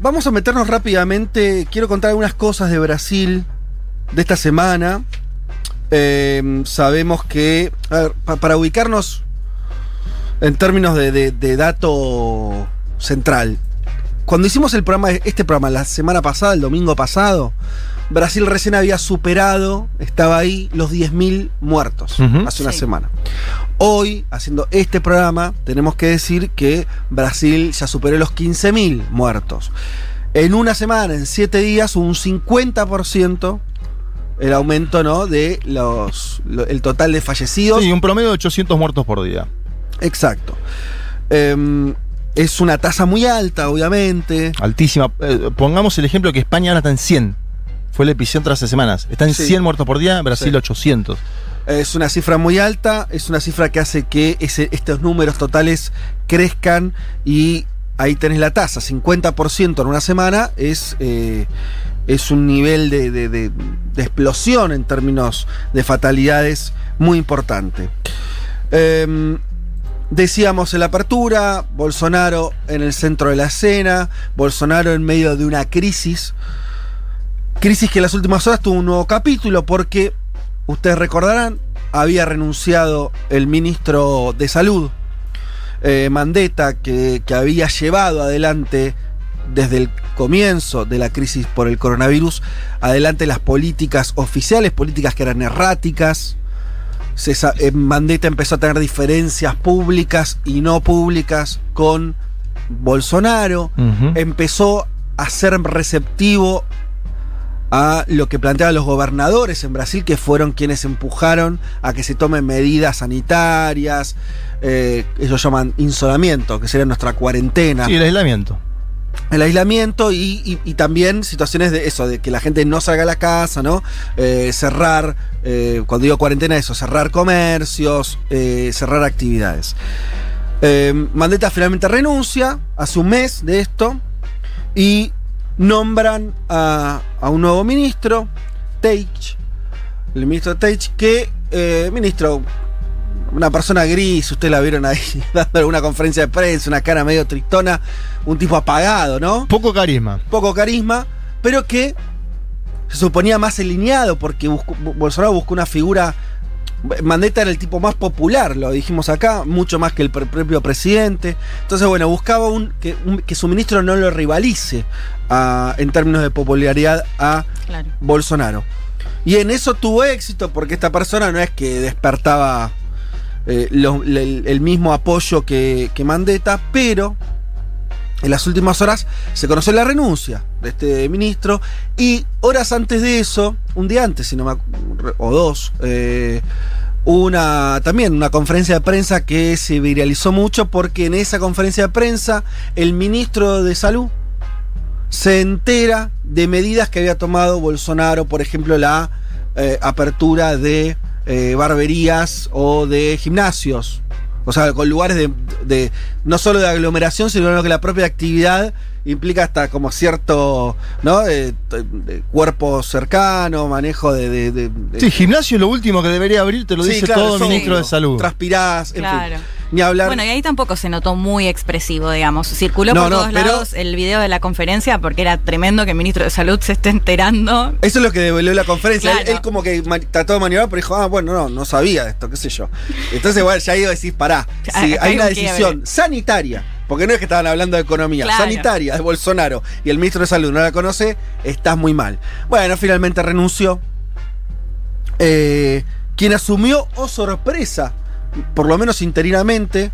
Vamos a meternos rápidamente. Quiero contar algunas cosas de Brasil de esta semana. Eh, sabemos que, a ver, pa- para ubicarnos en términos de, de- de dato central, cuando hicimos el programa, este programa la semana pasada, el domingo pasado, Brasil recién había superado, estaba ahí, los 10.000 muertos hace una Sí. semana. Hoy, haciendo este programa, tenemos que decir que Brasil ya superó los 15.000 muertos. En una semana, en siete días, un 50% el aumento ¿no? de los, lo- el total de fallecidos. Sí, un promedio de 800 muertos por día. Exacto. Em, es una tasa muy alta, obviamente. Altísima. Eh, pongamos el ejemplo que España ahora está en 100. Fue el epicentro hace semanas. Está en Sí. 100 muertos por día, Brasil Sí. 800. Es una cifra muy alta, es una cifra que hace que estos números totales crezcan y ahí tenés la tasa, 50% en una semana es, eh, es un nivel de, de- de- de explosión en términos de fatalidades muy importante. Em, decíamos en la apertura, Bolsonaro en el centro de la escena, Bolsonaro en medio de una crisis, crisis que en las últimas horas tuvo un nuevo capítulo porque ustedes recordarán, había renunciado el ministro de Salud, eh, Mandetta, que, que había llevado adelante desde el comienzo de la crisis por el coronavirus, adelante las políticas oficiales, políticas que eran erráticas. Se eh, Mandetta empezó a tener diferencias públicas y no públicas con Bolsonaro empezó a ser receptivo a lo que planteaban los gobernadores en Brasil, que fueron quienes empujaron a que se tomen medidas sanitarias, eh, ellos llaman insolamiento, que sería nuestra cuarentena, Sí, el aislamiento. el aislamiento y, y- y también situaciones de eso, de que la gente no salga a la casa, ¿no? Eh, cerrar, eh, cuando digo cuarentena, eso, cerrar comercios, eh, cerrar actividades. Mandetta finalmente renuncia hace un mes de esto y nombran a, a un nuevo ministro, Teich, el ministro Teich, que, eh, ministro, una persona gris, ustedes la vieron ahí dando alguna conferencia de prensa, una cara medio tristona, un tipo apagado, ¿no? Poco carisma. Poco carisma, pero que se suponía más alineado porque buscó- Bolsonaro buscó una figura. Mandetta era el tipo más popular, lo dijimos acá, mucho más que el pr- propio presidente. Entonces, bueno, buscaba un, que, un- que su ministro no lo rivalice a- en términos de popularidad a Claro. Bolsonaro. Y en eso tuvo éxito porque esta persona no es que despertaba eh, lo- el, el mismo apoyo que, que Mandetta, pero en las últimas horas se conoció la renuncia este ministro y horas antes de eso, un día antes, si no o dos, eh, una también una conferencia de prensa que se viralizó mucho porque en esa conferencia de prensa el ministro de salud se entera de medidas que había tomado Bolsonaro, por ejemplo, la eh, apertura de eh, barberías o de gimnasios. O sea, con lugares de, de- no solo de aglomeración, sino que la propia actividad implica hasta como cierto, ¿no? Eh, de cuerpo cercano, manejo de... de- de- de- Sí, gimnasio lo último que debería abrir, te lo Sí, dice claro, todo el ministro de. Salud. Transpirás, en Claro. fin. Ni hablar... Bueno, y ahí tampoco se notó muy expresivo, digamos. Circuló No, por no, todos pero- lados el video de la conferencia porque era tremendo que el ministro de Salud se esté enterando. Eso es lo que devolvió la conferencia. Claro. Él, él como que trató de maniobrar, pero dijo, ah, bueno, no, no sabía de esto, qué sé yo. Entonces, bueno, ya iba a decir, pará, si hay una decisión sanitaria, porque no es que estaban hablando de economía, Claro. sanitaria de Bolsonaro y el ministro de Salud no la conoce, estás muy mal. Bueno, finalmente renunció. Eh, quien asumió, oh sorpresa, por lo menos interinamente,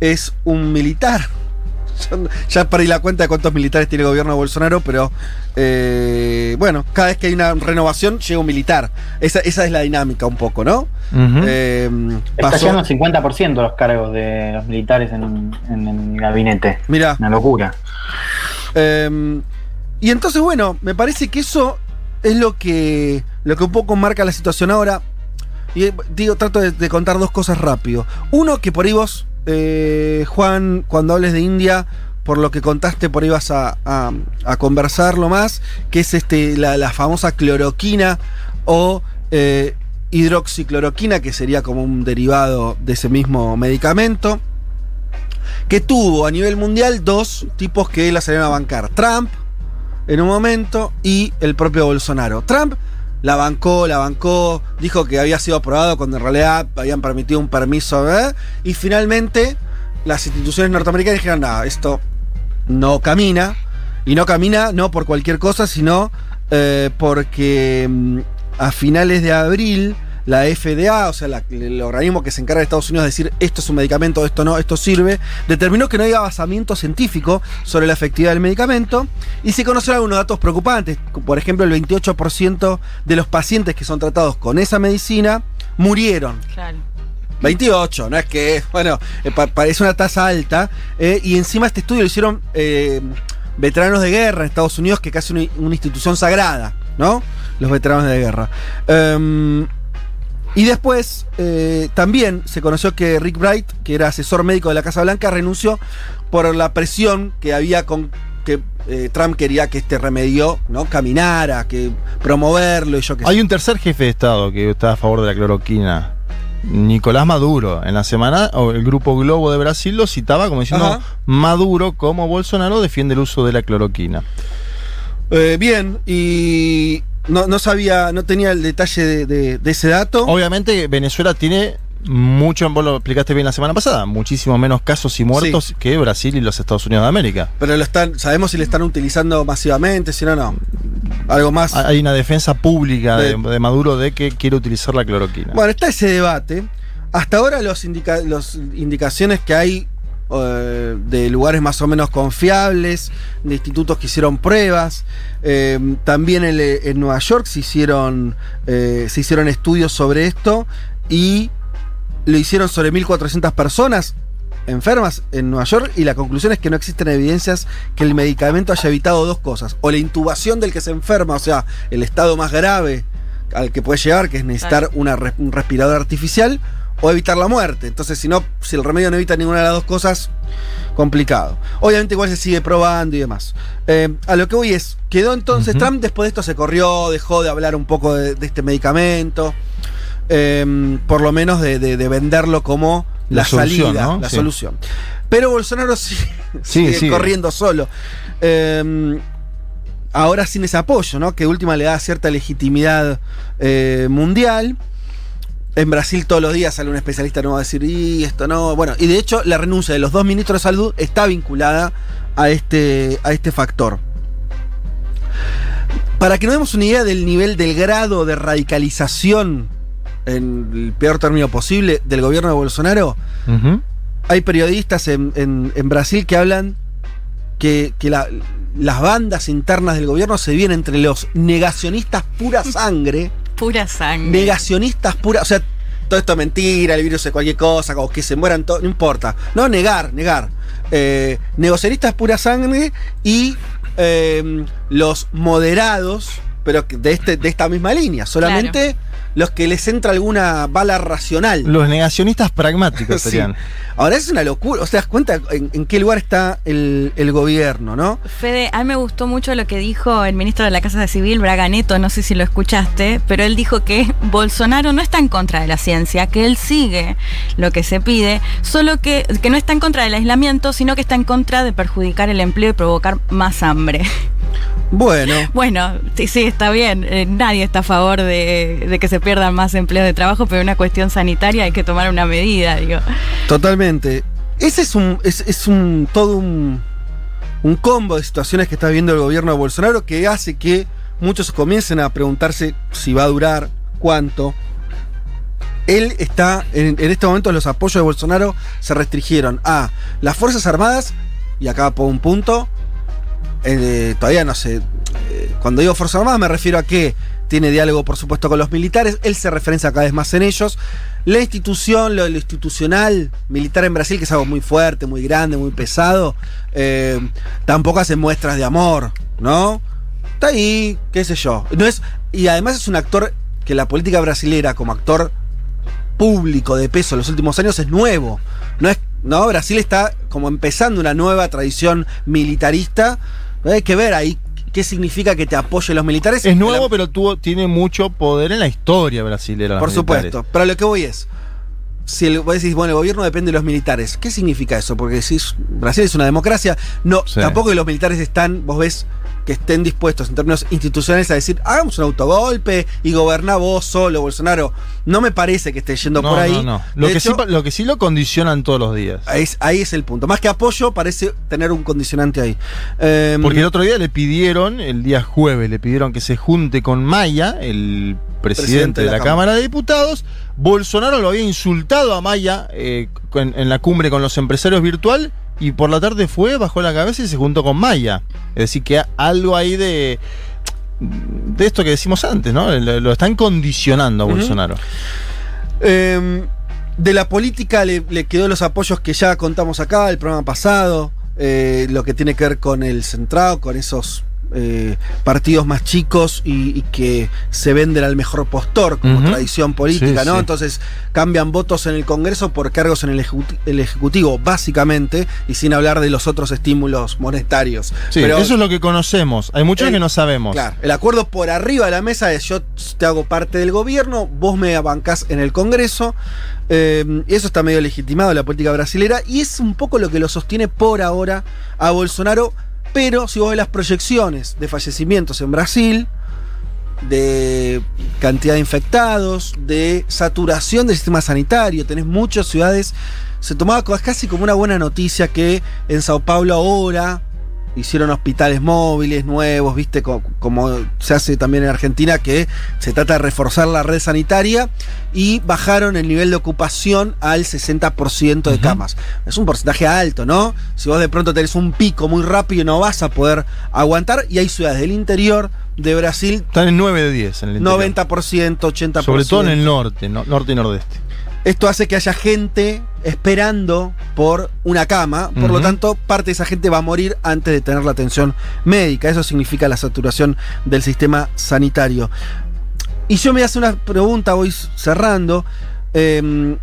es un militar. Ya perdí la cuenta de cuántos militares tiene el gobierno de Bolsonaro, pero eh, bueno, cada vez que hay una renovación llega un militar. Esa, esa es la dinámica un poco, ¿no? Ujú. Eh, Está llegando al 50% los cargos de los militares en, en el gabinete. Mirá. Una locura. Eh, y entonces, bueno, me parece que eso es lo que, lo que un poco marca la situación ahora. Y digo, trato de, contar dos cosas rápido. Uno, que por ahí vos, eh, Juan, cuando hables de India, por lo que contaste, por ahí vas a, a- a conversarlo más, que es este, la, la famosa cloroquina o eh, hidroxicloroquina, que sería como un derivado de ese mismo medicamento. que tuvo a nivel mundial dos tipos que la salieron a bancar. Trump, en un momento, y el propio Bolsonaro. Trump la bancó, la bancó, dijo que había sido aprobado cuando en realidad habían permitido un permiso, ¿eh? y finalmente las instituciones norteamericanas dijeron, no, esto no camina, y no camina no por cualquier cosa, sino eh, porque mm, a finales de abril la FDA, o sea, la- el organismo que se encarga de Estados Unidos de decir esto es un medicamento, esto no, esto sirve, determinó que no había basamiento científico sobre la efectividad del medicamento y se conocieron algunos datos preocupantes. Por ejemplo, el 28% de los pacientes que son tratados con esa medicina murieron. Claro. 28, no es que, bueno, eh, pa- parece una tasa alta. eh, y encima este estudio lo hicieron eh, veteranos de guerra en Estados Unidos, que casi una, una institución sagrada, ¿no? Los veteranos de guerra. Em, y después eh, también se conoció que Rick Bright, que era asesor médico de la Casa Blanca, renunció por la presión que había con que eh, Trump quería que este remedio no caminara, que promoverlo y yo qué sé. Hay un tercer jefe de Estado que está a favor de la cloroquina. Nicolás Maduro. En la semana, el grupo Globo de Brasil lo citaba como diciendo Ajá. Maduro como Bolsonaro defiende el uso de la cloroquina. Eh, bien, y no, no sabía, no tenía el detalle de, de- de ese dato. Obviamente Venezuela tiene mucho, vos lo explicaste bien la semana pasada, muchísimo menos casos y muertos que Brasil y los Estados Unidos de América. Pero lo están, sabemos si le están utilizando masivamente, si no, no. Algo más. Hay una defensa pública de, De- de Maduro de que quiere utilizar la cloroquina. Bueno, está ese debate. Hasta ahora indica- los indicaciones que hay eh, de lugares más o menos confiables, de institutos que hicieron pruebas. eh, también en, en Nueva York se hicieron, eh, se hicieron estudios sobre esto y lo hicieron sobre 1.400 personas enfermas en Nueva York y la conclusión es que no existen evidencias que el medicamento haya evitado dos cosas. O la intubación del que se enferma, o sea, el estado más grave al que puede llegar, que es necesitar una un respirador artificial, o evitar la muerte. Entonces, si no, si el remedio no evita ninguna de las dos cosas, complicado. Obviamente igual se sigue probando y demás. Eh, a lo que voy es, quedó entonces. Trump, después de esto se corrió, dejó de hablar un poco de, de este medicamento, eh, por lo menos de, de- de venderlo como la, La solución, salida, ¿no? la Sí. solución. Pero Bolsonaro sí- sigue, sigue. corriendo solo. Eh, ahora sin ese apoyo, ¿no? Que última le da cierta legitimidad eh, mundial. En Brasil todos los días sale un especialista nuevo a decir, y esto no. Bueno, y de hecho la renuncia de los dos ministros de salud está vinculada a este, a este factor. Para que nos demos una idea del nivel, del grado de radicalización, en el peor término posible, del gobierno de Bolsonaro, hay periodistas en, en- en Brasil que hablan que, que la- las bandas internas del gobierno se vienen entre los negacionistas pura sangre, Pura sangre. negacionistas pura, o sea, todo esto es mentira, el virus es cualquier cosa, o que se mueran todos, no importa. No, negar, negar. Eh, negacionistas pura sangre y eh, los moderados, pero de, este, de esta misma línea, solamente los que les entra alguna bala racional. Los negacionistas pragmáticos Sí. serían. Ahora es una locura, o sea, das cuenta en, en qué lugar está el, el gobierno, ¿no? Fede, a mí me gustó mucho lo que dijo el ministro de la Casa Civil, Braga Neto, no sé si lo escuchaste, pero él dijo que Bolsonaro no está en contra de la ciencia, que él sigue lo que se pide, solo que, que no está en contra del aislamiento, sino que está en contra de perjudicar el empleo y provocar más hambre. Bueno, Bueno, sí, sí, está bien, eh, nadie está a favor de, de que se pierdan más empleos de trabajo, pero una cuestión sanitaria hay que tomar una medida, digo. totalmente. Ese es un, es, es un todo un, un combo de situaciones que está viviendo el gobierno de Bolsonaro que hace que muchos comiencen a preguntarse si va a durar, cuánto. Él está, en, en este momento los apoyos de Bolsonaro se restringieron a las Fuerzas Armadas, y acá pongo un punto, eh, todavía no sé, eh, cuando digo Fuerzas Armadas me refiero a que tiene diálogo por supuesto con los militares, él se referencia cada vez más en ellos, la institución, lo, lo institucional militar en Brasil, que es algo muy fuerte, muy grande, muy pesado, eh, tampoco hace muestras de amor, ¿no? Está ahí, qué sé yo. No es, y además es un actor que la política brasilera como actor público de peso en los últimos años es nuevo. No es, no, Brasil está como empezando una nueva tradición militarista. Hay que ver ahí qué significa que te apoyen los militares. Es nuevo, La- pero tuvo, tiene mucho poder en la historia brasilera. por supuesto. Pero a lo que voy es. si el, vos decís, bueno, el gobierno depende de los militares, ¿qué significa eso? Porque si Brasil es una democracia, no, Sí. tampoco que los militares están, vos ves, que estén dispuestos en términos institucionales a decir, hagamos un autogolpe y goberná vos solo, Bolsonaro. No me parece que esté yendo No, por ahí. no, no. Lo De que, hecho, sí, lo que sí lo condicionan todos los días. ahí, es, ahí es el punto. Más que apoyo, parece tener un condicionante ahí. Em, Porque el otro día le pidieron, el día jueves, le pidieron que se junte con Maya, el presidente, de la, Cámara de Diputados. Bolsonaro lo había insultado a Maya eh, en, en la cumbre con los empresarios virtual y por la tarde fue, bajó la cabeza y se juntó con Maya. Es decir, que algo ahí de, de esto que decimos antes, ¿no? Lo, lo están condicionando a. Bolsonaro. Em, de la política le, le quedó los apoyos que ya contamos acá, el programa pasado, eh, lo que tiene que ver con el centrado, con esos eh, partidos más chicos y, y que se venden al mejor postor como tradición política, Sí, ¿no? sí. Entonces cambian votos en el Congreso por cargos en el, ejecuti- el Ejecutivo, básicamente, y sin hablar de los otros estímulos monetarios. Sí, Pero- eso es lo que conocemos. Hay muchos El- que no sabemos. Claro, el acuerdo por arriba de la mesa es yo te hago parte del gobierno, vos me bancás en el Congreso. eh, eso está medio legitimado en la política brasilera y es un poco lo que lo sostiene por ahora a Bolsonaro. Pero si vos ves las proyecciones de fallecimientos en Brasil, de cantidad de infectados, de saturación del sistema sanitario, tenés muchas ciudades. Se tomaba casi como una buena noticia que en Sao Paulo ahora hicieron hospitales móviles nuevos, viste, Co- como se hace también en Argentina, que se trata de reforzar la red sanitaria y bajaron el nivel de ocupación al 60% de camas. Es un porcentaje alto, ¿no? Si vos de pronto tenés un pico muy rápido no vas a poder aguantar y hay ciudades del interior de Brasil Están en 9 de 10 en el interior. 90%, 80%. Sobre todo en el norte, no- norte y nordeste. Esto hace que haya gente esperando por una cama, por lo tanto, parte de esa gente va a morir antes de tener la atención médica. Eso significa la saturación del sistema sanitario. Y yo me hace una pregunta, voy cerrando, eh,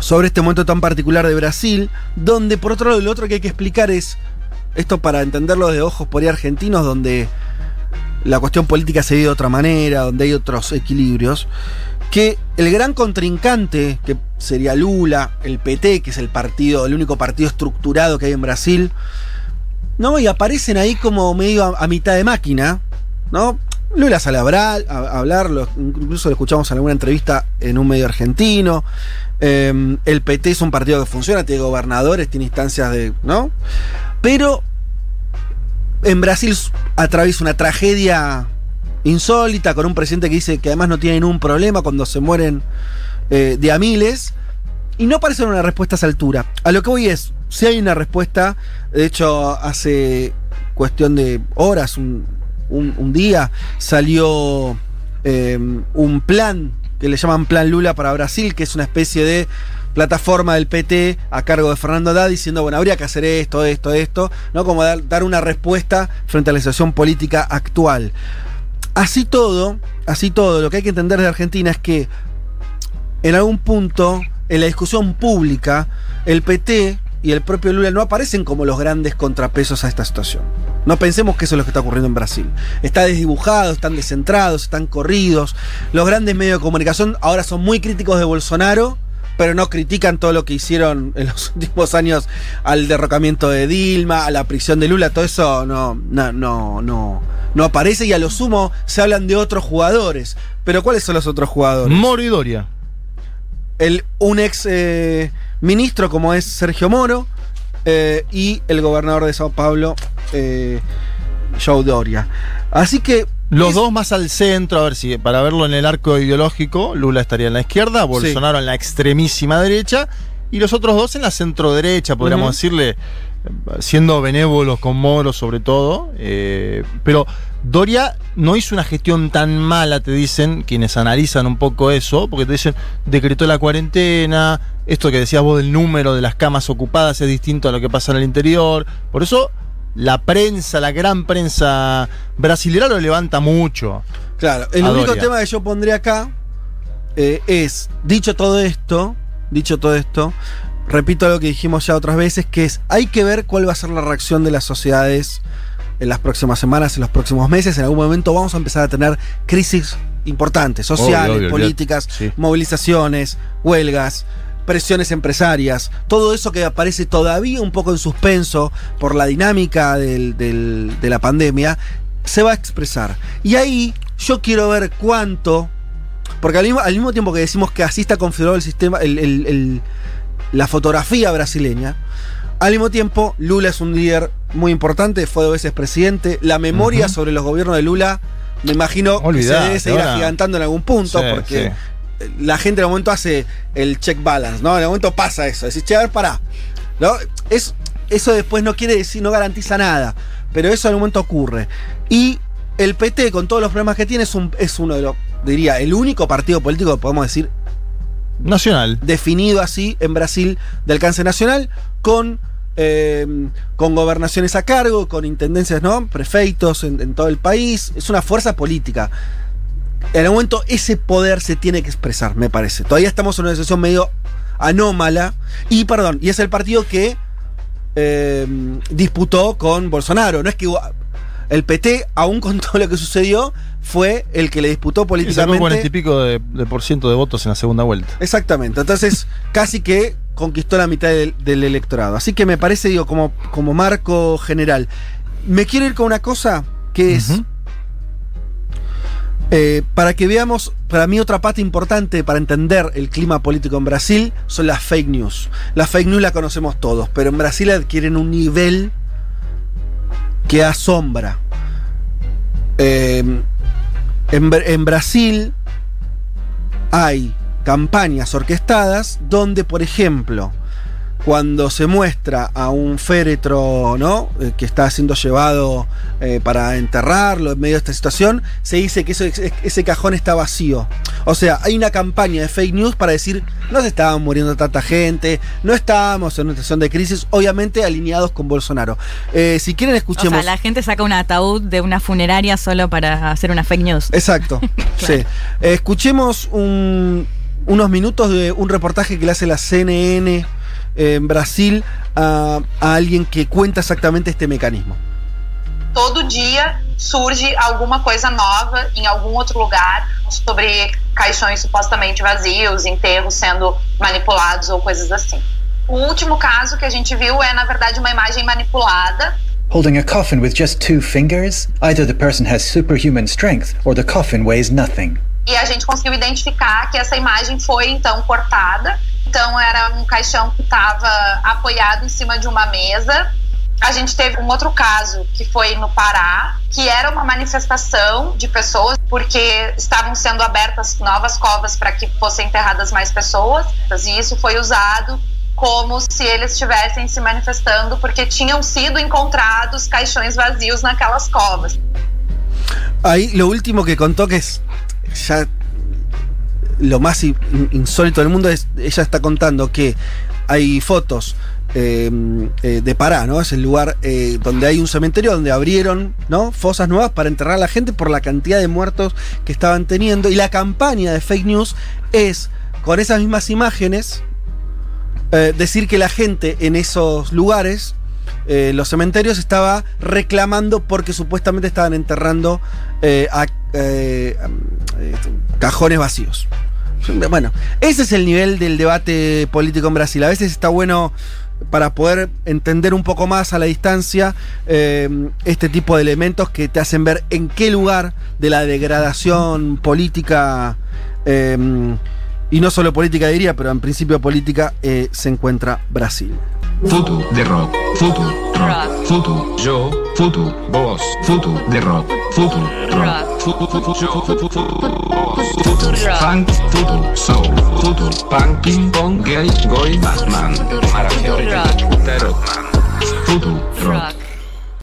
sobre este momento tan particular de Brasil, donde por otro lado, lo otro que hay que explicar es, esto para entenderlo de ojos por ahí argentinos, donde la cuestión política se vive de otra manera, donde hay otros equilibrios, que el gran contrincante, que sería Lula, el PT, que es el partido, el único partido estructurado que hay en Brasil, ¿no? Y aparecen ahí como medio a, mitad de máquina, ¿no? Lula sale a hablar, incluso lo escuchamos en alguna entrevista en un medio argentino. Eh, el PT es un partido que funciona, tiene gobernadores, tiene instancias de. ¿no? Pero en Brasil atraviesa una tragedia insólita con un presidente que dice que además no tiene ningún problema cuando se mueren eh, de a miles. Y no parece una respuesta a esa altura. A lo que voy es, si hay una respuesta, de hecho hace cuestión de horas, un, un- día, salió eh, un plan que le llaman Plan Lula para Brasil, que es una especie de plataforma del PT a cargo de Fernando Haddad diciendo, bueno, habría que hacer esto, esto, esto, ¿no? Como dar una respuesta frente a la situación política actual. Así todo, así todo, lo que hay que entender de Argentina es que en algún punto, en la discusión pública, el PT y el propio Lula no aparecen como los grandes contrapesos a esta situación. No pensemos que eso es lo que está ocurriendo en Brasil. Está desdibujado, están descentrados, están corridos. Los grandes medios de comunicación ahora son muy críticos de Bolsonaro, pero no critican todo lo que hicieron en los últimos años al derrocamiento de Dilma, a la prisión de Lula, todo eso no, no, no, no, no aparece y a lo sumo se hablan de otros jugadores. Pero ¿cuáles son los otros jugadores? Moridoria. el, un ex eh, ministro como es Sergio Moro eh, y el gobernador de Sao Paulo, eh, Joe Doria. Así que... Los es- dos más al centro, a ver si para verlo en el arco ideológico, Lula estaría en la izquierda, Bolsonaro en la extremísima derecha y los otros dos en la centro derecha, podríamos decirle, siendo benévolos con Moro sobre todo. eh, pero Doria no hizo una gestión tan mala, te dicen quienes analizan un poco eso, porque te dicen, decretó la cuarentena, esto que decías vos del número de las camas ocupadas es distinto a lo que pasa en el interior. Por eso la prensa, la gran prensa brasilera lo levanta mucho. Claro, el único Doria. tema que yo pondré acá eh, es, dicho todo esto, dicho todo esto, repito lo que dijimos ya otras veces, que es, hay que ver cuál va a ser la reacción de las sociedades en las próximas semanas, en los próximos meses. En algún momento vamos a empezar a tener crisis importantes, sociales, Obvio, obvio, políticas. Sí. movilizaciones, huelgas, presiones empresarias, todo eso que aparece todavía un poco en suspenso por la dinámica del- del- de la pandemia, se va a expresar. Y ahí yo quiero ver cuánto, porque al mismo, al mismo tiempo que decimos que así está configurado el sistema, el- el- el- la fotografía brasileña, al mismo tiempo Lula es un líder muy importante, fue dos veces presidente, la memoria sobre los gobiernos de Lula, me imagino que se debe seguir ahora- agigantando en algún punto, Sí, porque sí. La gente en el momento hace el check balance, ¿no? En el momento pasa eso. Decís, che, a ver, pará. ¿No? Es, eso después no quiere decir, no garantiza nada. Pero eso en el momento ocurre. Y el PT, con todos los problemas que tiene, es, un, es uno de los, diría, el único partido político que podemos decir Nacional. definido así en Brasil de alcance nacional, con, eh, con gobernaciones a cargo, con intendencias, ¿no? Prefeitos en, en todo el país. Es una fuerza política. En el momento ese poder se tiene que expresar, me parece. Todavía estamos en una situación medio anómala. Y, perdón, y es el partido que eh, disputó con Bolsonaro. No es que el PT, aún con todo lo que sucedió, fue el que le disputó Y sacó políticamente. cuarenta y pico de, de por ciento de votos en la segunda vuelta. Exactamente. Entonces, casi que conquistó la mitad del, del electorado. Así que me parece, digo, como, como marco general. Me quiero ir con una cosa que es. Eh, para que veamos, para mí otra parte importante para entender el clima político en Brasil son las fake news. Las fake news las conocemos todos, pero en Brasil adquieren un nivel que asombra. Eh, en Brasil hay campañas orquestadas donde, por ejemplo, cuando se muestra a un féretro, ¿no? Eh, que está siendo llevado eh, para enterrarlo en medio de esta situación, se dice que eso- ese cajón está vacío. O sea, hay una campaña de fake news para decir, no se estaban muriendo tanta gente, no estábamos en una situación de crisis, obviamente alineados con Bolsonaro. Eh, si quieren O escuchemos... sea, la gente saca un ataúd de una funeraria solo para hacer una fake news. Exacto. sí. Escuchemos un- unos minutos de un reportaje que le hace la CNN en Brasil a, a alguien que cuenta exactamente este mecanismo. todo dia surge alguma coisa nova em algum outro lugar sobre caixões supostamente vazios, enterros sendo manipulados ou coisas assim. O último caso que a gente viu é, na verdade, uma imagem manipulada Holding a coffin with just two fingers, either the person has superhuman strength or the coffin weighs nothing. e a gente conseguiu identificar que essa imagem foi então cortada. Então era um caixão que estava apoiado em cima de uma mesa. A gente teve um outro caso que foi no Pará, que era uma manifestação de pessoas porque estavam sendo abertas novas covas para que fossem enterradas mais pessoas. E isso foi usado como se eles estivessem se manifestando porque tinham sido encontrados caixões vazios naquelas covas. Ahí lo último que contó que ya lo más in- insólito del mundo es, ella está contando que hay fotos eh, eh, de Pará, ¿no? Es el lugar eh, donde hay un cementerio donde abrieron, ¿no? Fosas nuevas para enterrar a la gente por la cantidad de muertos que estaban teniendo. Y la campaña de fake news es, con esas mismas imágenes, eh, decir que la gente en esos lugares, eh, los cementerios, estaba reclamando porque supuestamente estaban enterrando eh, a, eh, eh, cajones vacíos. Bueno, ese es el nivel del debate político en Brasil. A veces está bueno para poder entender un poco más a la distancia este tipo de elementos que te hacen ver en qué lugar de la degradación política y no solo política diría, pero en principio política se encuentra Brasil. foto de rock, foto, rock, foto, yo, foto, vos, foto de rock, foto, rock, foto, foto, yo, foto, funk, foto, soul, foto, punk, ping pong, gay, goy, batman, maravilloso, rock, foto, rock,